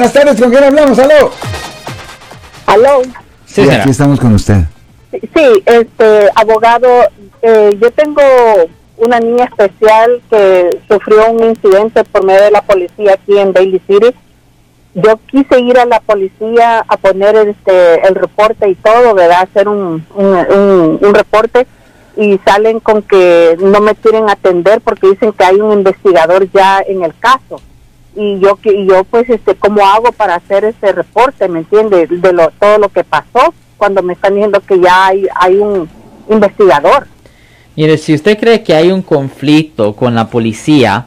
Buenas tardes, ¿con quién hablamos? ¡Aló! ¿Aló? Sí, aquí estamos con usted. Sí, este, abogado, eh, yo tengo una niña especial que sufrió un incidente por medio de la policía aquí en Daly City. Yo quise ir a la policía a poner este el reporte y todo, ¿verdad? Hacer un, un, un reporte y salen con que no me quieren atender porque dicen que hay un investigador ya en el caso y yo que yo pues este cómo hago para hacer ese reporte me entiende de lo, todo lo que pasó cuando me están diciendo que ya hay hay un investigador. Mire si usted cree que hay un conflicto con la policía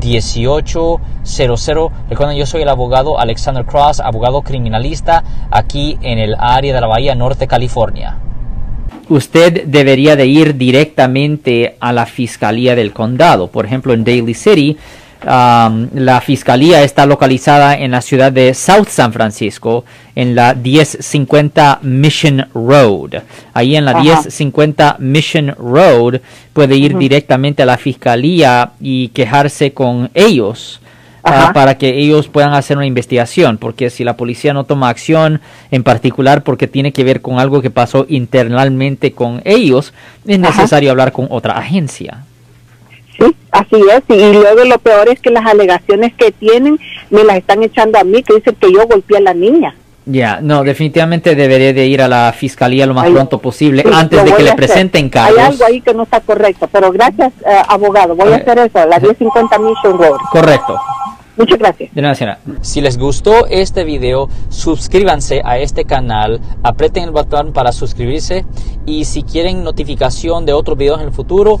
1-800-530-1800. Recuerden, yo soy el abogado Alexander Cross, abogado criminalista aquí en el área de la Bahía Norte, California. Usted debería de ir directamente a la fiscalía del condado. Por ejemplo, en Daly City, la fiscalía está localizada en la ciudad de South San Francisco, en la 1050 Mission Road. Ahí en la 1050 Mission Road puede ir directamente a la fiscalía y quejarse con ellos. Ah, para que ellos puedan hacer una investigación, porque si la policía no toma acción, en particular porque tiene que ver con algo que pasó internamente con ellos, es necesario hablar con otra agencia. Sí, así es. Y luego lo peor es que las alegaciones que tienen me las están echando a mí, que dicen que yo golpeé a la niña. Ya, no, definitivamente debería de ir a la fiscalía lo más pronto posible antes de que le presenten cargos. Hay algo ahí que no está correcto, pero gracias, eh, abogado. Voy a hacer eso, la 1050 Mission Road. Correcto. Muchas gracias. De nada, Si les gustó este video, suscríbanse a este canal, aprieten el botón para suscribirse y si quieren notificación de otros videos en el futuro,